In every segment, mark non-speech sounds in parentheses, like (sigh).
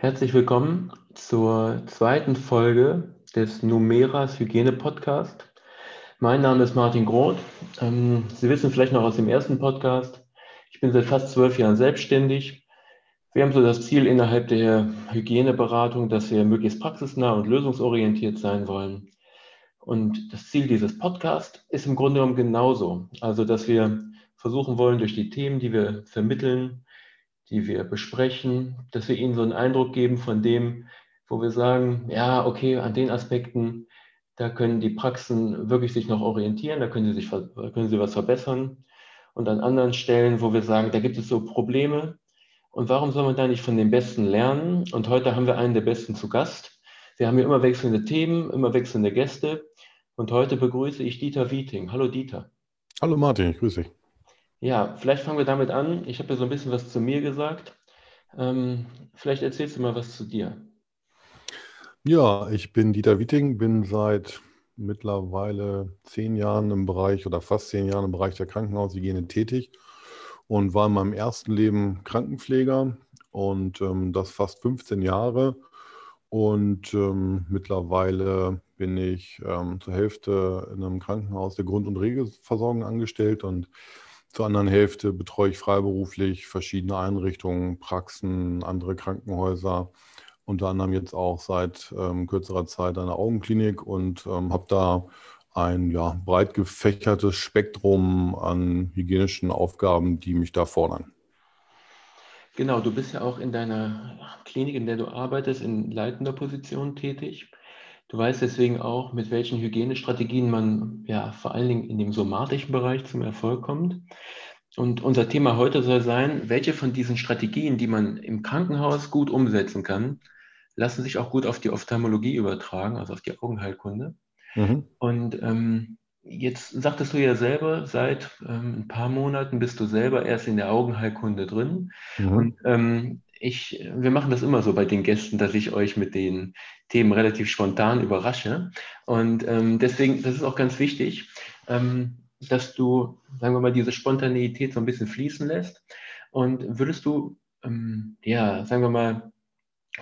Herzlich willkommen zur zweiten Folge des Numeras Hygiene Podcast. Mein Name ist Martin Groth. Ähm, Sie wissen vielleicht noch aus dem ersten Podcast, ich bin seit fast zwölf Jahren selbstständig. Wir haben so das Ziel innerhalb der Hygieneberatung, dass wir möglichst praxisnah und lösungsorientiert sein wollen. Und das Ziel dieses Podcasts ist im Grunde genommen genauso. Also, dass wir versuchen wollen, durch die Themen, die wir vermitteln, die wir besprechen, dass wir ihnen so einen Eindruck geben von dem, wo wir sagen, ja, okay, an den Aspekten, da können die Praxen wirklich sich noch orientieren, da können sie sich können sie was verbessern. Und an anderen Stellen, wo wir sagen, da gibt es so Probleme. Und warum soll man da nicht von den Besten lernen? Und heute haben wir einen der Besten zu Gast. Wir haben hier immer wechselnde Themen, immer wechselnde Gäste. Und heute begrüße ich Dieter Wieting. Hallo Dieter. Hallo Martin, ich grüße dich. Ja, vielleicht fangen wir damit an. Ich habe ja so ein bisschen was zu mir gesagt. Ähm, vielleicht erzählst du mal was zu dir. Ja, ich bin Dieter Witting, bin seit mittlerweile zehn Jahren im Bereich oder fast zehn Jahren im Bereich der Krankenhaushygiene tätig und war in meinem ersten Leben Krankenpfleger und ähm, das fast 15 Jahre. Und ähm, mittlerweile bin ich ähm, zur Hälfte in einem Krankenhaus der Grund- und Regelversorgung angestellt und zur anderen Hälfte betreue ich freiberuflich verschiedene Einrichtungen, Praxen, andere Krankenhäuser, unter anderem jetzt auch seit ähm, kürzerer Zeit eine Augenklinik und ähm, habe da ein ja, breit gefächertes Spektrum an hygienischen Aufgaben, die mich da fordern. Genau, du bist ja auch in deiner Klinik, in der du arbeitest, in leitender Position tätig. Du weißt deswegen auch, mit welchen Hygienestrategien man ja vor allen Dingen in dem somatischen Bereich zum Erfolg kommt. Und unser Thema heute soll sein, welche von diesen Strategien, die man im Krankenhaus gut umsetzen kann, lassen sich auch gut auf die Ophthalmologie übertragen, also auf die Augenheilkunde. Mhm. Und ähm, jetzt sagtest du ja selber, seit ähm, ein paar Monaten bist du selber erst in der Augenheilkunde drin. Mhm. Und ähm, ich, wir machen das immer so bei den Gästen, dass ich euch mit den Themen relativ spontan überrasche. Und ähm, deswegen, das ist auch ganz wichtig, ähm, dass du, sagen wir mal, diese Spontaneität so ein bisschen fließen lässt. Und würdest du, ähm, ja, sagen wir mal,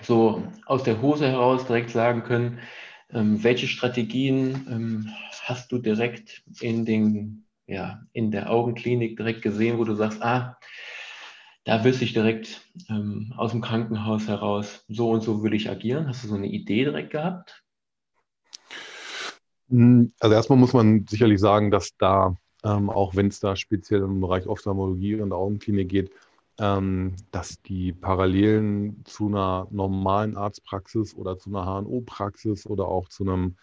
so aus der Hose heraus direkt sagen können, ähm, welche Strategien ähm, hast du direkt in den, ja, in der Augenklinik direkt gesehen, wo du sagst, ah, da wüsste ich direkt ähm, aus dem Krankenhaus heraus, so und so würde ich agieren. Hast du so eine Idee direkt gehabt? Hm, also erstmal muss man sicherlich sagen, dass da, ähm, auch wenn es da speziell im Bereich Ophthalmologie und Augenklinik geht, ähm, dass die Parallelen zu einer normalen Arztpraxis oder zu einer HNO-Praxis oder auch zu einem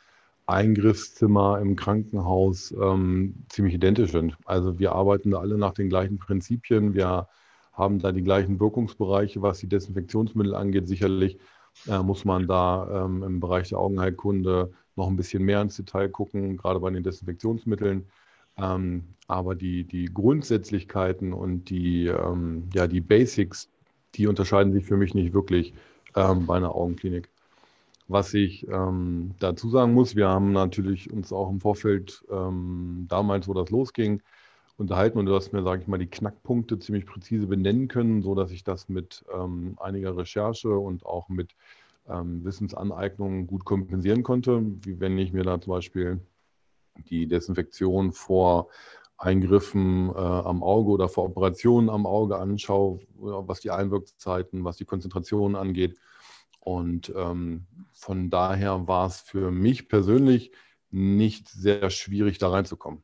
Eingriffszimmer im Krankenhaus ähm, ziemlich identisch sind. Also wir arbeiten da alle nach den gleichen Prinzipien. Wir haben da die gleichen Wirkungsbereiche, was die Desinfektionsmittel angeht. Sicherlich äh, muss man da ähm, im Bereich der Augenheilkunde noch ein bisschen mehr ins Detail gucken, gerade bei den Desinfektionsmitteln. Ähm, aber die, die Grundsätzlichkeiten und die, ähm, ja, die Basics, die unterscheiden sich für mich nicht wirklich ähm, bei einer Augenklinik. Was ich ähm, dazu sagen muss, wir haben natürlich uns auch im Vorfeld ähm, damals, wo das losging, unterhalten und du hast mir, sage ich mal, die Knackpunkte ziemlich präzise benennen können, sodass ich das mit ähm, einiger Recherche und auch mit ähm, Wissensaneignungen gut kompensieren konnte, wie wenn ich mir da zum Beispiel die Desinfektion vor Eingriffen äh, am Auge oder vor Operationen am Auge anschaue, was die Einwirkzeiten, was die Konzentration angeht. Und ähm, von daher war es für mich persönlich nicht sehr schwierig, da reinzukommen.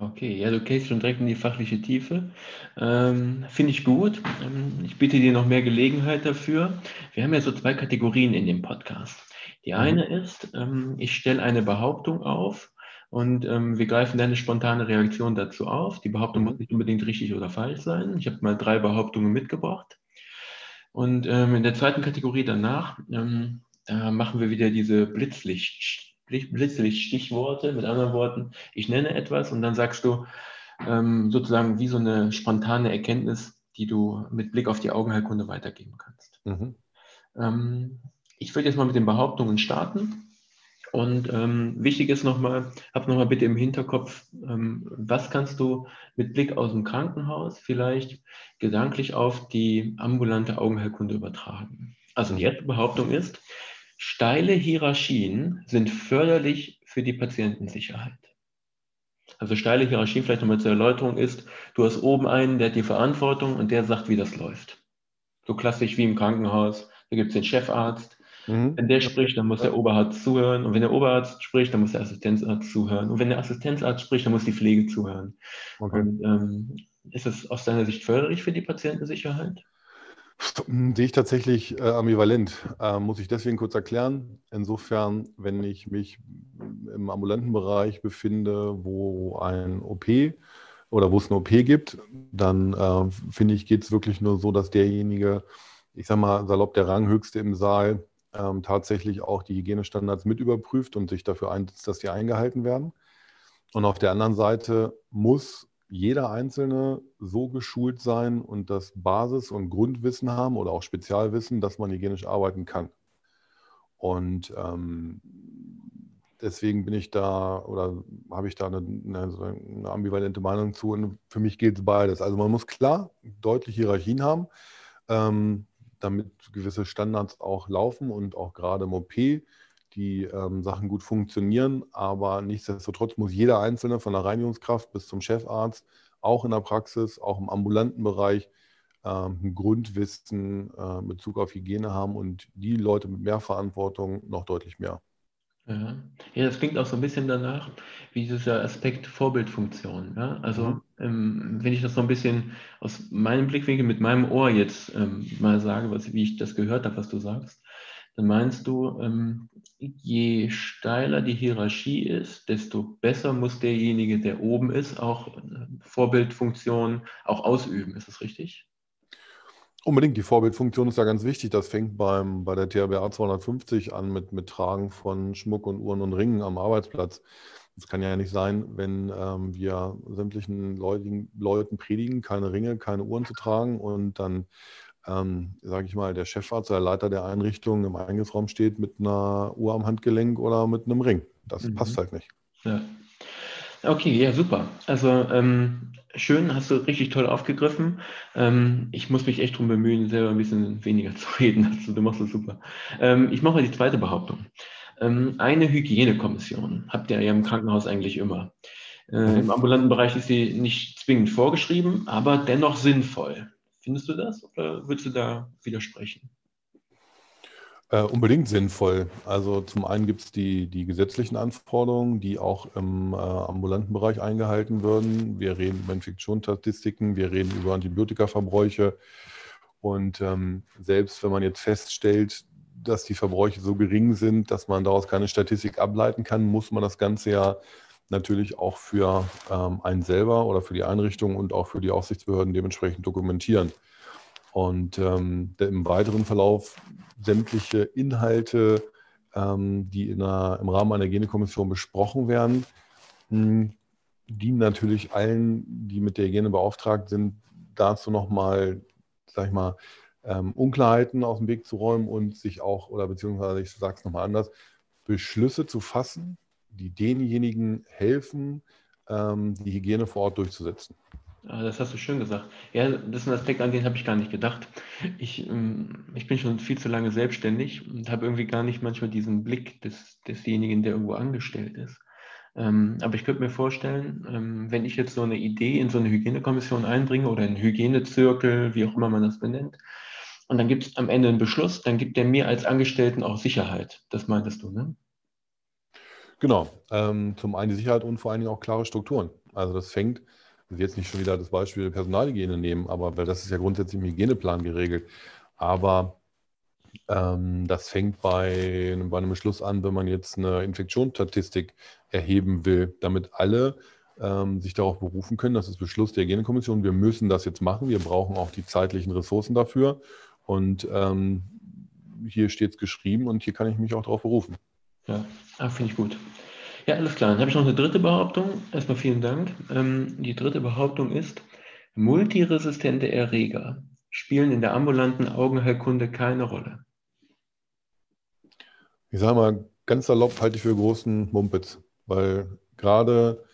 Okay, ja, du gehst schon direkt in die fachliche Tiefe. Ähm, Finde ich gut. Ähm, ich bitte dir noch mehr Gelegenheit dafür. Wir haben ja so zwei Kategorien in dem Podcast. Die mhm. eine ist, ähm, ich stelle eine Behauptung auf und ähm, wir greifen deine spontane Reaktion dazu auf. Die Behauptung muss nicht unbedingt richtig oder falsch sein. Ich habe mal drei Behauptungen mitgebracht. Und ähm, in der zweiten Kategorie danach, ähm, da machen wir wieder diese Blitzlicht plötzlich Stichworte, mit anderen Worten, ich nenne etwas und dann sagst du ähm, sozusagen wie so eine spontane Erkenntnis, die du mit Blick auf die Augenheilkunde weitergeben kannst. Mhm. Ähm, ich würde jetzt mal mit den Behauptungen starten. Und ähm, wichtig ist nochmal, hab nochmal bitte im Hinterkopf, ähm, was kannst du mit Blick aus dem Krankenhaus vielleicht gedanklich auf die ambulante Augenheilkunde übertragen? Also die erste Behauptung ist, steile Hierarchien sind förderlich für die Patientensicherheit. Also steile Hierarchie, vielleicht nochmal zur Erläuterung, ist, du hast oben einen, der hat die Verantwortung und der sagt, wie das läuft. So klassisch wie im Krankenhaus. Da gibt es den Chefarzt. Mhm. Wenn der spricht, dann muss der Oberarzt zuhören. Und wenn der Oberarzt spricht, dann muss der Assistenzarzt zuhören. Und wenn der Assistenzarzt spricht, dann muss die Pflege zuhören. Okay. Und, ähm, ist es aus deiner Sicht förderlich für die Patientensicherheit? Sehe ich tatsächlich äh, ambivalent. Äh, muss ich deswegen kurz erklären. Insofern, wenn ich mich im ambulanten Bereich befinde, wo ein OP oder wo es eine OP gibt, dann äh, finde ich, geht es wirklich nur so, dass derjenige, ich sage mal salopp der Ranghöchste im Saal, ähm, tatsächlich auch die Hygienestandards mit überprüft und sich dafür einsetzt, dass die eingehalten werden. Und auf der anderen Seite muss jeder Einzelne so geschult sein und das Basis- und Grundwissen haben oder auch Spezialwissen, dass man hygienisch arbeiten kann. Und ähm, deswegen bin ich da oder habe ich da eine, eine, eine, ambivalente Meinung zu. Und für mich gilt es beides. Also man muss klar deutliche Hierarchien haben, ähm, damit gewisse Standards auch laufen und auch gerade im OP die ähm, Sachen gut funktionieren, aber nichtsdestotrotz muss jeder Einzelne von der Reinigungskraft bis zum Chefarzt, auch in der Praxis, auch im ambulanten Bereich, ähm, ein Grundwissen äh, in Bezug auf Hygiene haben und die Leute mit mehr Verantwortung noch deutlich mehr. Ja. ja, das klingt auch so ein bisschen danach, wie dieser Aspekt Vorbildfunktion. Ja? Also, mhm. ähm, wenn ich das so ein bisschen aus meinem Blickwinkel mit meinem Ohr jetzt ähm, mal sage, was, wie ich das gehört habe, was du sagst, dann meinst du, ähm, je steiler die Hierarchie ist, desto besser muss derjenige, der oben ist, auch äh, Vorbildfunktion auch ausüben. Ist das richtig? Unbedingt, die Vorbildfunktion ist ja ganz wichtig. Das fängt beim, bei der THBA 250 an mit, mit Tragen von Schmuck und Uhren und Ringen am Arbeitsplatz. Es kann ja nicht sein, wenn ähm, wir sämtlichen Leuten, Leuten predigen, keine Ringe, keine Uhren zu tragen und dann ähm, sage ich mal, der Chefarzt, der Leiter der Einrichtung im Eingangsraum steht mit einer Uhr am Handgelenk oder mit einem Ring. Das mhm. passt halt nicht. Ja. Okay, ja, super. Also ähm, schön, hast du richtig toll aufgegriffen. Ähm, ich muss mich echt darum bemühen, selber ein bisschen weniger (laughs) zu reden. Also, du machst das super. Ähm, ich mache mal die zweite Behauptung. Ähm, eine Hygienekommission habt ihr ja im Krankenhaus eigentlich immer. Äh. Im ambulanten Bereich ist sie nicht zwingend vorgeschrieben, aber dennoch sinnvoll. Findest du das oder würdest du da widersprechen? Äh, unbedingt sinnvoll. Also zum einen gibt es die, die gesetzlichen Anforderungen, die auch im äh, ambulanten Bereich eingehalten würden. Wir reden über Infektionsstatistiken, wir reden über Antibiotikaverbräuche. Und ähm, selbst wenn man jetzt feststellt, dass die Verbräuche so gering sind, dass man daraus keine Statistik ableiten kann, muss man das Ganze ja natürlich auch für ähm, einen selber oder für die Einrichtung und auch für die Aufsichtsbehörden dementsprechend dokumentieren. Und ähm, im weiteren Verlauf sämtliche Inhalte, ähm, die in einer, im Rahmen einer Hygienekommission besprochen werden, hm, dienen natürlich allen, die mit der Hygiene beauftragt sind, dazu nochmal, sag ich mal, ähm, Unklarheiten aus dem Weg zu räumen und sich auch, oder beziehungsweise ich sage es nochmal anders, Beschlüsse zu fassen, die denjenigen helfen, ähm, die Hygiene vor Ort durchzusetzen. Ah, das hast du schön gesagt. Ja, das ist ein Aspekt, an den habe ich gar nicht gedacht. Ich, ähm, ich bin schon viel zu lange selbstständig und habe irgendwie gar nicht manchmal diesen Blick des, desjenigen, der irgendwo angestellt ist. Ähm, aber ich könnte mir vorstellen, wenn ich jetzt so eine Idee in so eine Hygienekommission einbringe oder einen Hygienezirkel, wie auch immer man das benennt, und dann gibt es am Ende einen Beschluss, dann gibt der mir als Angestellten auch Sicherheit. Das meintest du, ne? Genau. Ähm, zum einen die Sicherheit und vor allen Dingen auch klare Strukturen. Also das fängt, will jetzt nicht schon wieder das Beispiel Personalhygiene nehmen, aber weil das ist ja grundsätzlich im Hygieneplan geregelt. Aber ähm, das fängt bei, bei einem Beschluss an, wenn man jetzt eine Infektionsstatistik erheben will, damit alle ähm, sich darauf berufen können. Das ist Beschluss der Hygienekommission. Wir müssen das jetzt machen. Wir brauchen auch die zeitlichen Ressourcen dafür. Und ähm, hier steht es geschrieben und hier kann ich mich auch darauf berufen. Ja, ah, finde ich gut. Ja, alles klar. Dann habe ich noch eine dritte Behauptung. Erstmal vielen Dank. Ähm, die dritte Behauptung ist, multiresistente Erreger spielen in der ambulanten Augenheilkunde keine Rolle. Ich sage mal, ganz salopp halte ich für großen Mumpitz, weil gerade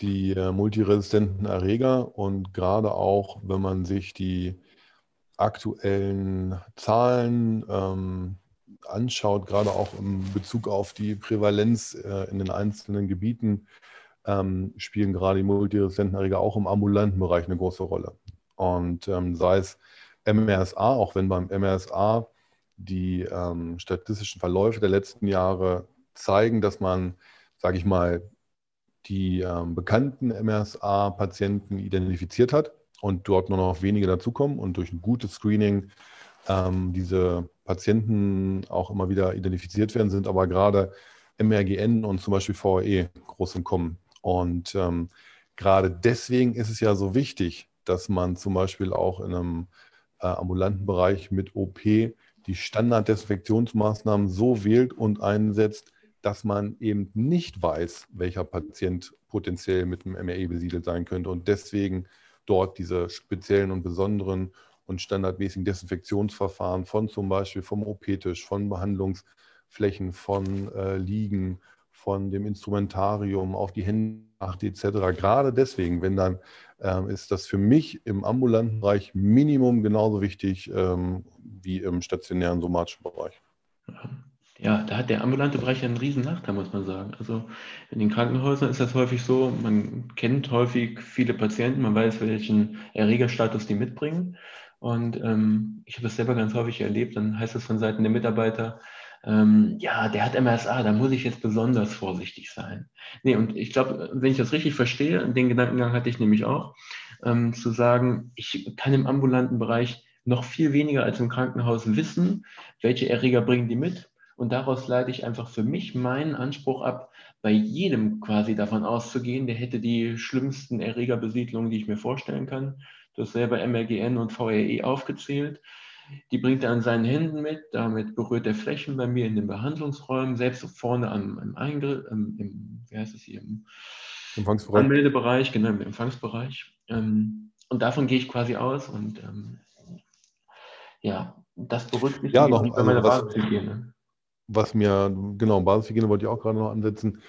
die äh, multiresistenten Erreger und gerade auch, wenn man sich die aktuellen Zahlen ähm, anschaut, gerade auch in Bezug auf die Prävalenz äh, in den einzelnen Gebieten, ähm, spielen gerade die multiresistenten Erreger auch im ambulanten Bereich eine große Rolle. Und ähm, sei es MRSA, auch wenn beim MRSA die ähm, statistischen Verläufe der letzten Jahre zeigen, dass man, sage ich mal, die bekannten MRSA-Patienten identifiziert hat und dort nur noch wenige dazukommen und durch ein gutes Screening diese Patienten auch immer wieder identifiziert werden, sind aber gerade MRGN und zum Beispiel VRE groß im Kommen. Und ähm, gerade deswegen ist es ja so wichtig, dass man zum Beispiel auch in einem äh, ambulanten Bereich mit OP die Standarddesinfektionsmaßnahmen so wählt und einsetzt, dass man eben nicht weiß, welcher Patient potenziell mit dem MRE besiedelt sein könnte und deswegen dort diese speziellen und besonderen und standardmäßigen Desinfektionsverfahren von zum Beispiel vom OP-Tisch, von Behandlungsflächen, von äh, Liegen, von dem Instrumentarium auf die Hände etc. Gerade deswegen, wenn dann ähm, ist das für mich im ambulanten Bereich Minimum genauso wichtig ähm, wie im stationären somatischen Bereich. Ja, da hat der ambulante Bereich einen riesen Nachteil, muss man sagen. Also in den Krankenhäusern ist das häufig so, man kennt häufig viele Patienten, man weiß, welchen Erregerstatus die mitbringen. Und ähm, ich habe das selber ganz häufig erlebt, dann heißt es von Seiten der Mitarbeiter, ähm, ja, der hat MSA, da muss ich jetzt besonders vorsichtig sein. Nee, und ich glaube, wenn ich das richtig verstehe, den Gedankengang hatte ich nämlich auch, ähm, zu sagen, ich kann im ambulanten Bereich noch viel weniger als im Krankenhaus wissen, welche Erreger bringen die mit. Und daraus leite ich einfach für mich meinen Anspruch ab, bei jedem quasi davon auszugehen, der hätte die schlimmsten Erregerbesiedlungen, die ich mir vorstellen kann. Du hast selber MRGN und VRE aufgezählt. Die bringt er an seinen Händen mit, damit berührt er Flächen bei mir in den Behandlungsräumen, selbst vorne am, am Eingriff, im, im, wie heißt es hier, im Empfangsbereich. Anmeldebereich, genau, im Empfangsbereich. Ähm, und davon gehe ich quasi aus und ähm, ja, das berücksichtige ja, noch, bei meiner also Basishygiene. Was mir, genau, Basishygiene wollte ich auch gerade noch ansetzen.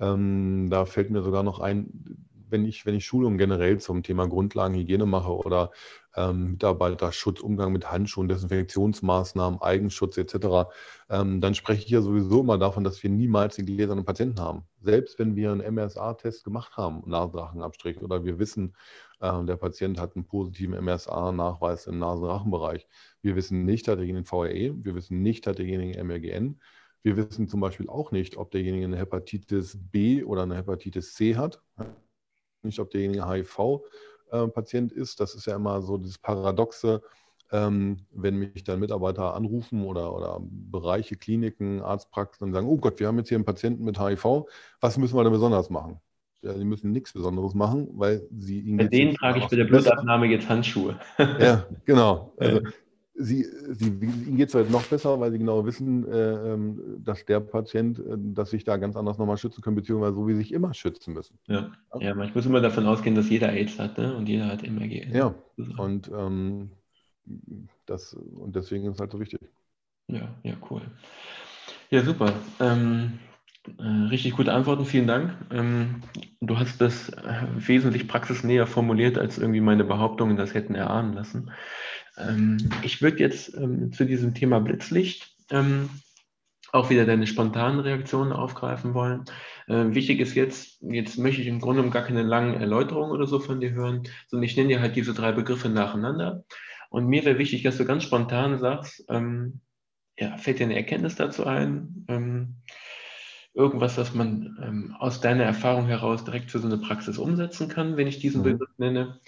Ähm, da fällt mir sogar noch ein, wenn ich, wenn ich Schulungen generell zum Thema Grundlagenhygiene mache oder ähm, Mitarbeiterschutz, Umgang mit Handschuhen, Desinfektionsmaßnahmen, Eigenschutz etc., ähm, dann spreche ich ja sowieso immer davon, dass wir niemals den gläsernen Patienten haben. Selbst wenn wir einen MRSA-Test gemacht haben, Nasenrachenabstrich, oder wir wissen, äh, der Patient hat einen positiven MRSA-Nachweis im Nasenrachenbereich. Wir wissen nicht, hat derjenige VRE, wir wissen nicht, hat derjenige MRGN. Wir wissen zum Beispiel auch nicht, ob derjenige eine Hepatitis B oder eine Hepatitis C hat nicht, ob derjenige HIV-Patient ist. Das ist ja immer so dieses Paradoxe, ähm, wenn mich dann Mitarbeiter anrufen oder, oder Bereiche, Kliniken, Arztpraxen und sagen, oh Gott, wir haben jetzt hier einen Patienten mit HIV, was müssen wir denn besonders machen? Ja, sie müssen nichts Besonderes machen, weil sie... Bei denen trage ich bei der Blutabnahme jetzt Handschuhe. ja, genau. (laughs) Also, Sie, sie, Ihnen geht es halt noch besser, weil Sie genau wissen, äh, ähm, dass der Patient, äh, dass sich da ganz anders nochmal schützen können, beziehungsweise so wie sich immer schützen müssen. Ja, ja. ich muss immer davon ausgehen, dass jeder AIDS hat ne? und jeder hat MRG. Ja, und, ähm, das, und deswegen ist es halt so wichtig. Ja, ja, cool. Ja, super. Ähm, äh, richtig gute Antworten, vielen Dank. Ähm, du hast das äh, wesentlich praxisnäher formuliert, als irgendwie meine Behauptungen das hätten erahnen lassen. Ähm, ich würde jetzt ähm, zu diesem Thema Blitzlicht auch wieder deine spontanen Reaktionen aufgreifen wollen. wichtig ist jetzt, jetzt möchte ich im Grunde gar keine langen Erläuterungen oder so von dir hören, sondern ich nenne dir halt diese drei Begriffe nacheinander. Und mir wäre wichtig, dass du ganz spontan sagst, ja, fällt dir eine Erkenntnis dazu ein? irgendwas, was man ähm, aus deiner Erfahrung heraus direkt für so eine Praxis umsetzen kann, wenn ich diesen mhm. Begriff nenne?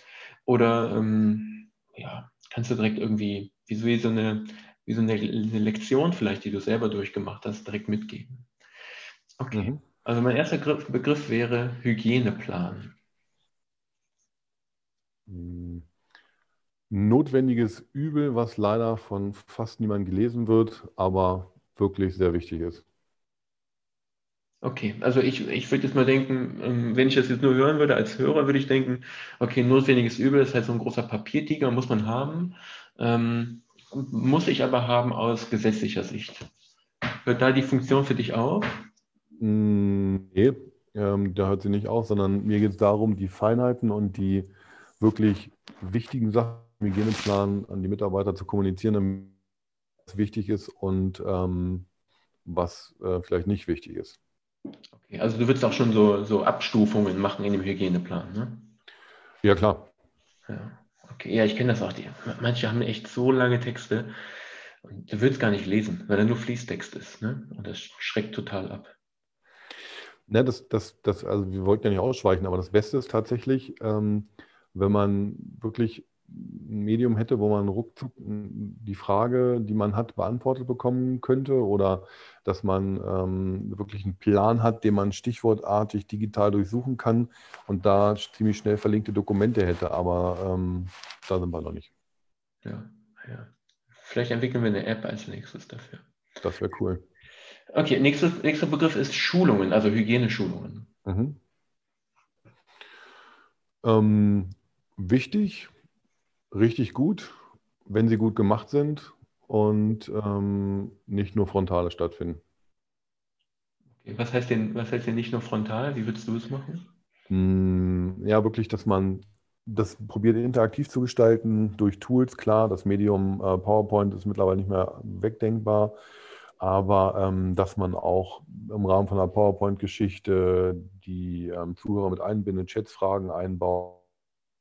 Oder ähm, ja, kannst du direkt irgendwie, wie so eine, wie so eine, eine, Lektion vielleicht, die du selber durchgemacht hast, direkt mitgeben? Okay. Mhm. Also mein erster Begriff, Begriff wäre Hygieneplan. Mhm. Notwendiges Übel, was leider von fast niemandem gelesen wird, aber wirklich sehr wichtig ist. Okay, also ich, ich würde jetzt mal denken, ähm, wenn ich das jetzt nur hören würde als Hörer, würde ich denken, okay, notwendiges Übel ist halt so ein großer Papiertiger, muss man haben, ähm, muss ich aber haben aus gesetzlicher Sicht. Hört da die Funktion für dich auf? Mm, nee, ähm, da hört sie nicht auf, sondern mir geht es darum, die Feinheiten und die wirklich wichtigen Sachen Hygieneplan an die Mitarbeiter zu kommunizieren, was wichtig ist und ähm, was äh, vielleicht nicht wichtig ist. Okay, also du würdest auch schon so, so Abstufungen machen in dem Hygieneplan, ne? Ja, klar. Ja, okay, ja, ich kenne das auch. Die, manche haben echt so lange Texte und du willst gar nicht lesen, weil er nur Fließtext ist, ne? Und das schreckt total ab. Ne, das, das, das, also wir wollten ja nicht ausschweichen, aber das Beste ist tatsächlich, ähm, wenn man wirklich ein Medium hätte, wo man ruckzuck die Frage, die man hat, beantwortet bekommen könnte oder dass man ähm, wirklich einen Plan hat, den man stichwortartig digital durchsuchen kann und da ziemlich schnell verlinkte Dokumente hätte. Aber ähm, da sind wir noch nicht. Ja, ja. Vielleicht entwickeln wir eine App als nächstes dafür. Das wäre cool. Okay, nächster, nächster Begriff ist Schulungen, also Hygieneschulungen. Mhm. Ähm, wichtig, richtig gut, wenn sie gut gemacht sind und ähm, nicht nur frontale stattfinden. Okay, was, heißt denn, was heißt denn nicht nur frontal? Wie würdest du es machen? Mm, ja, wirklich, dass man das probiert interaktiv zu gestalten durch Tools. Klar, das Medium äh, PowerPoint ist mittlerweile nicht mehr wegdenkbar, aber ähm, dass man auch im Rahmen von einer PowerPoint-Geschichte die ähm, Zuhörer mit einbindet, Chatsfragen einbaut,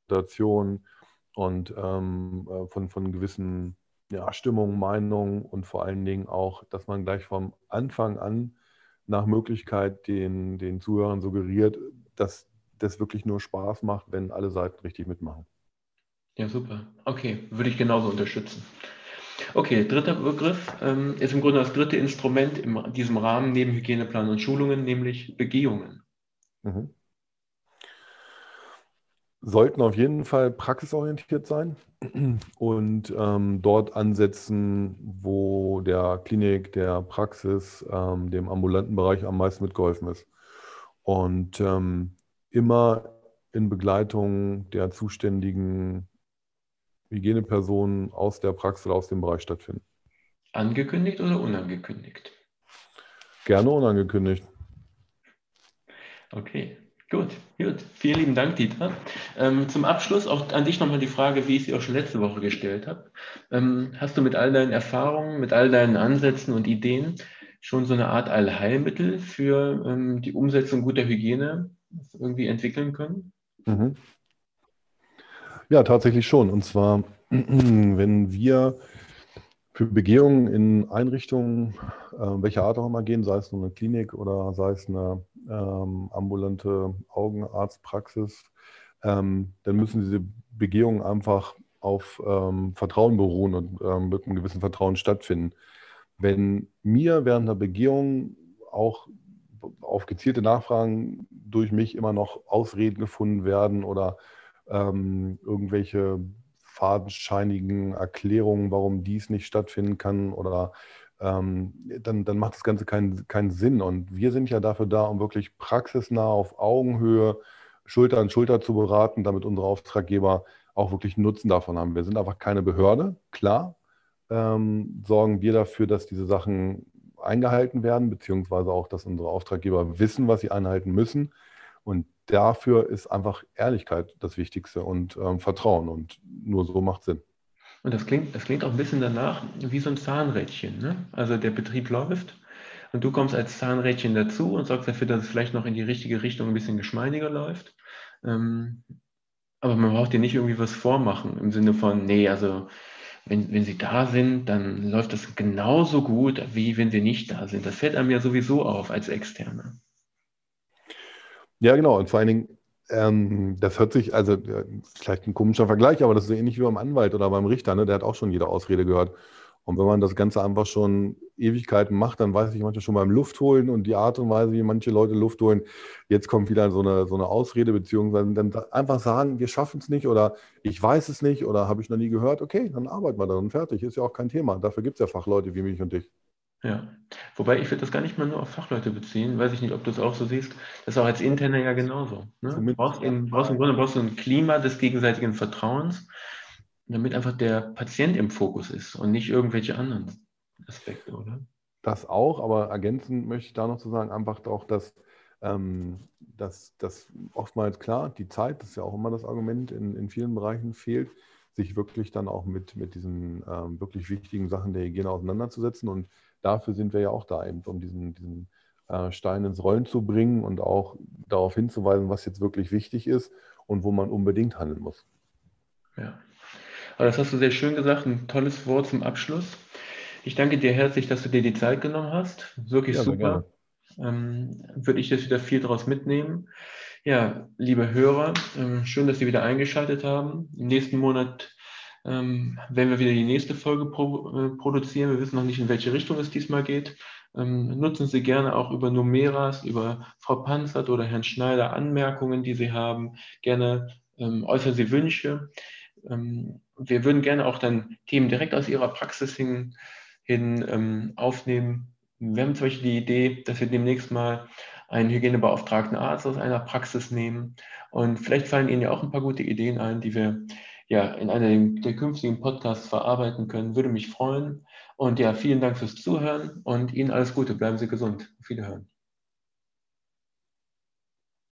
Situationen und ähm, äh, von, von gewissen ja, Stimmungen, Meinungen und vor allen Dingen auch, dass man gleich vom Anfang an nach Möglichkeit den, den Zuhörern suggeriert, dass das wirklich nur Spaß macht, wenn alle Seiten richtig mitmachen. Ja, super. Okay, würde ich genauso unterstützen. Okay, dritter Begriff ähm, ist im Grunde das dritte Instrument in diesem Rahmen neben Hygieneplan und Schulungen, nämlich Begehungen. Mhm sollten auf jeden Fall praxisorientiert sein und ähm, dort ansetzen, wo der Klinik, der Praxis, ähm, dem ambulanten Bereich am meisten mitgeholfen ist. Und ähm, immer in Begleitung der zuständigen Hygienepersonen aus der Praxis oder aus dem Bereich stattfinden. Angekündigt oder unangekündigt? Gerne unangekündigt. Okay. Gut, gut. Vielen lieben Dank, Dieter. Ähm, zum Abschluss auch an dich nochmal die Frage, wie ich sie auch schon letzte Woche gestellt habe. Ähm, hast du mit all deinen Erfahrungen, mit all deinen Ansätzen und Ideen schon so eine Art Allheilmittel für ähm, die Umsetzung guter Hygiene irgendwie entwickeln können? Mhm. Ja, tatsächlich schon. Und zwar, (clears throat) wenn wir für Begehungen in Einrichtungen, äh, welcher Art auch immer gehen, sei es nur eine Klinik oder sei es eine ähm, ambulante Augenarztpraxis, ähm, dann müssen diese Begehungen einfach auf ähm, Vertrauen beruhen und ähm, mit einem gewissen Vertrauen stattfinden. Wenn mir während der Begehung auch auf gezielte Nachfragen durch mich immer noch Ausreden gefunden werden oder ähm, irgendwelche fadenscheinigen Erklärungen, warum dies nicht stattfinden kann oder ähm, dann, dann macht das Ganze keinen, keinen Sinn. Und wir sind ja dafür da, um wirklich praxisnah auf Augenhöhe, Schulter an Schulter zu beraten, damit unsere Auftraggeber auch wirklich Nutzen davon haben. Wir sind einfach keine Behörde, klar, ähm, sorgen wir dafür, dass diese Sachen eingehalten werden, beziehungsweise auch, dass unsere Auftraggeber wissen, was sie einhalten müssen. Und dafür ist einfach Ehrlichkeit das Wichtigste und ähm, Vertrauen. Und nur so macht Sinn. Und das klingt, das klingt auch ein bisschen danach wie so ein Zahnrädchen. Ne? Also der Betrieb läuft und du kommst als Zahnrädchen dazu und sorgst dafür, dass es vielleicht noch in die richtige Richtung ein bisschen geschmeidiger läuft. Ähm, aber man braucht dir nicht irgendwie was vormachen im Sinne von, nee, also wenn, wenn sie da sind, dann läuft das genauso gut, wie wenn sie nicht da sind. Das fällt einem ja sowieso auf als Externe. Ja, genau. Und vor allen Dingen, ähm, das hört sich, also vielleicht ein komischer Vergleich, aber das ist ähnlich wie beim Anwalt oder beim Richter, ne? der hat auch schon jede Ausrede gehört. Und wenn man das Ganze einfach schon Ewigkeiten macht, dann weiß ich manchmal schon beim Luftholen und die Art und Weise, wie manche Leute Luft holen, jetzt kommt wieder so eine, so eine Ausrede, beziehungsweise dann einfach sagen, wir schaffen es nicht oder ich weiß es nicht oder habe ich noch nie gehört, okay, dann arbeiten wir dann fertig, ist ja auch kein Thema. Dafür gibt es ja Fachleute wie mich und dich. Ja, wobei ich würde das gar nicht mal nur auf Fachleute beziehen, weiß ich nicht, ob du es auch so siehst. Das ist auch als Interner ja genauso. Ne? Du brauchst, in, brauchst im Grunde brauchst du ein Klima des gegenseitigen Vertrauens, damit einfach der Patient im Fokus ist und nicht irgendwelche anderen Aspekte, oder? Das auch, aber ergänzend möchte ich da noch zu sagen, einfach auch, dass, ähm, dass, dass oftmals klar, die Zeit, das ist ja auch immer das Argument, in, in vielen Bereichen fehlt. sich wirklich dann auch mit, mit diesen ähm, wirklich wichtigen Sachen der Hygiene auseinanderzusetzen. Und dafür sind wir ja auch da, eben um diesen, diesen äh, Stein ins Rollen zu bringen und auch darauf hinzuweisen, was jetzt wirklich wichtig ist und wo man unbedingt handeln muss. Ja, aber das hast du sehr schön gesagt, ein tolles Wort zum Abschluss. Ich danke dir herzlich, dass du dir die Zeit genommen hast. Wirklich ja, super. Ähm, würde ich jetzt wieder viel daraus mitnehmen. Ja, liebe Hörer, ähm, schön, dass Sie wieder eingeschaltet haben. Im nächsten Monat ähm, werden wir wieder die nächste Folge pro, äh, produzieren. Wir wissen noch nicht, in welche Richtung es diesmal geht. Ähm, nutzen Sie gerne auch über Numeras, über Frau Panzert oder Herrn Schneider Anmerkungen, die Sie haben. Gerne ähm, äußern Sie Wünsche. Ähm, wir würden gerne auch dann Themen direkt aus Ihrer Praxis hin, hin ähm, aufnehmen. Wir haben zum Beispiel die Idee, dass wir demnächst mal einen hygienebeauftragten Arzt aus einer Praxis nehmen. Und vielleicht fallen Ihnen ja auch ein paar gute Ideen ein, die wir ja, in einem der künftigen Podcasts verarbeiten können. Würde mich freuen. Und ja, vielen Dank fürs Zuhören und Ihnen alles Gute. Bleiben Sie gesund. Auf Wiederhören.